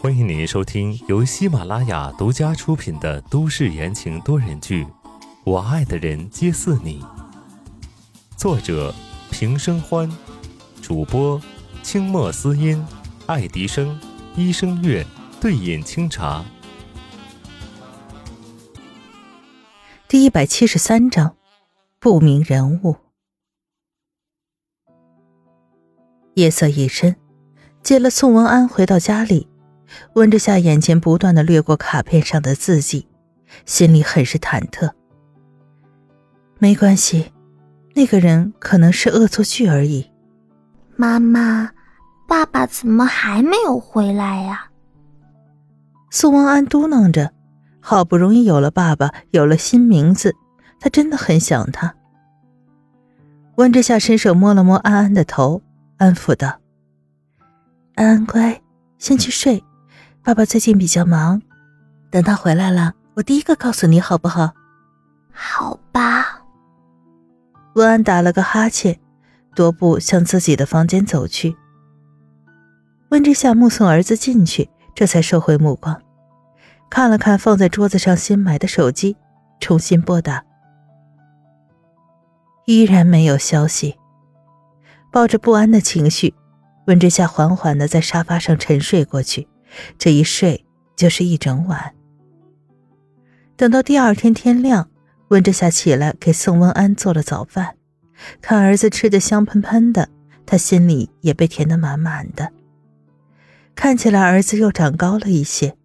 欢迎您收听由喜马拉雅独家出品的都市言情多人剧《我爱的人皆似你》，作者平生欢，主播清墨思音、爱迪生、医生月、对饮清茶。第一百七十三章，不明人物。夜色已深，接了宋文安回到家里。温之夏眼前不断的掠过卡片上的字迹，心里很是忐忑。没关系，那个人可能是恶作剧而已。妈妈，爸爸怎么还没有回来呀？宋文安嘟囔着，好不容易有了爸爸，有了新名字，他真的很想他。温之夏伸手摸了摸安安的头，安抚道：“安安乖，先去睡。”爸爸最近比较忙，等他回来了，我第一个告诉你，好不好？好吧。温安打了个哈欠，踱步向自己的房间走去。温之夏目送儿子进去，这才收回目光，看了看放在桌子上新买的手机，重新拨打，依然没有消息。抱着不安的情绪，温之夏缓缓的在沙发上沉睡过去。这一睡就是一整晚。等到第二天天亮，温之夏起来给宋文安做了早饭，看儿子吃的香喷喷的，他心里也被填得满满的。看起来儿子又长高了一些，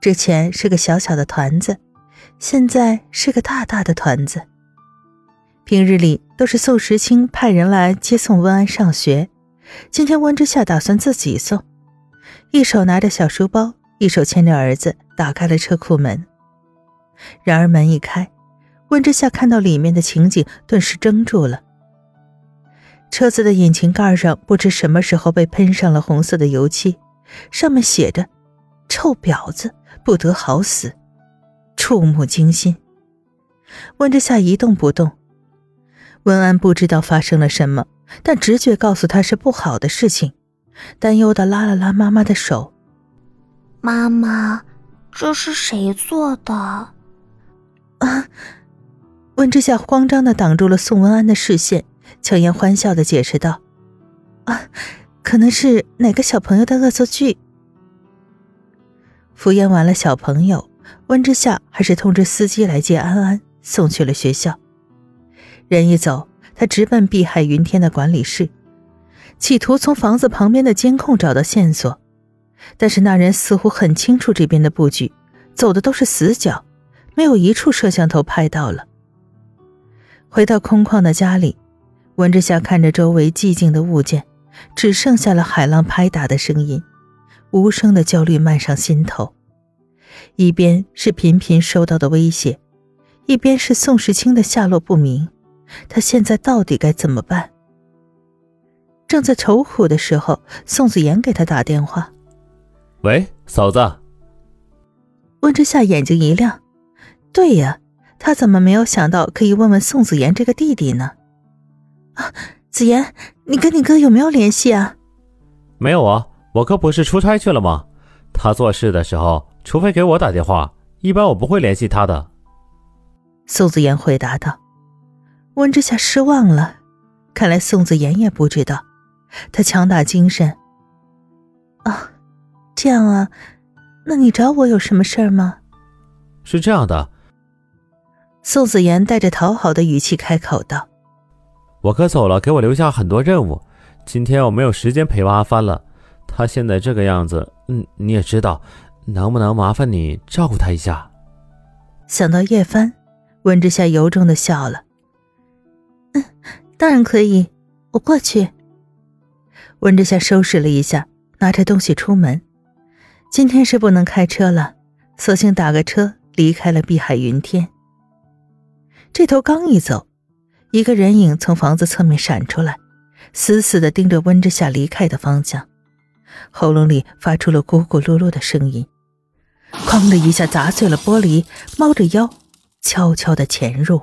之前是个小小的团子，现在是个大大的团子。平日里都是宋时清派人来接送温安上学，今天温之夏打算自己送。一手拿着小书包，一手牵着儿子，打开了车库门。然而门一开，温之夏看到里面的情景，顿时怔住了。车子的引擎盖上不知什么时候被喷上了红色的油漆，上面写着“臭婊子，不得好死”，触目惊心。温之夏一动不动。温安不知道发生了什么，但直觉告诉他是不好的事情。担忧的拉了拉妈妈的手，妈妈，这是谁做的？啊！温之夏慌张的挡住了宋文安的视线，强颜欢笑的解释道：“啊，可能是哪个小朋友的恶作剧。”敷衍完了小朋友，温之夏还是通知司机来接安安，送去了学校。人一走，他直奔碧海云天的管理室。企图从房子旁边的监控找到线索，但是那人似乎很清楚这边的布局，走的都是死角，没有一处摄像头拍到了。回到空旷的家里，温之夏看着周围寂静的物件，只剩下了海浪拍打的声音，无声的焦虑漫上心头。一边是频频收到的威胁，一边是宋时清的下落不明，他现在到底该怎么办？正在愁苦的时候，宋子妍给他打电话：“喂，嫂子。”温之夏眼睛一亮：“对呀，他怎么没有想到可以问问宋子妍这个弟弟呢？”啊，子妍，你跟你哥有没有联系啊？没有啊，我哥不是出差去了吗？他做事的时候，除非给我打电话，一般我不会联系他的。宋子妍回答道。温之夏失望了，看来宋子妍也不知道。他强打精神。啊，这样啊，那你找我有什么事儿吗？是这样的。宋子妍带着讨好的语气开口道：“我哥走了，给我留下很多任务，今天我没有时间陪阿帆了。他现在这个样子，嗯，你也知道，能不能麻烦你照顾他一下？”想到叶帆，温之夏由衷的笑了。当然可以，我过去。温之夏收拾了一下，拿着东西出门。今天是不能开车了，索性打个车离开了碧海云天。这头刚一走，一个人影从房子侧面闪出来，死死的盯着温之夏离开的方向，喉咙里发出了咕咕噜噜的声音，哐的一下砸碎了玻璃，猫着腰悄悄的潜入。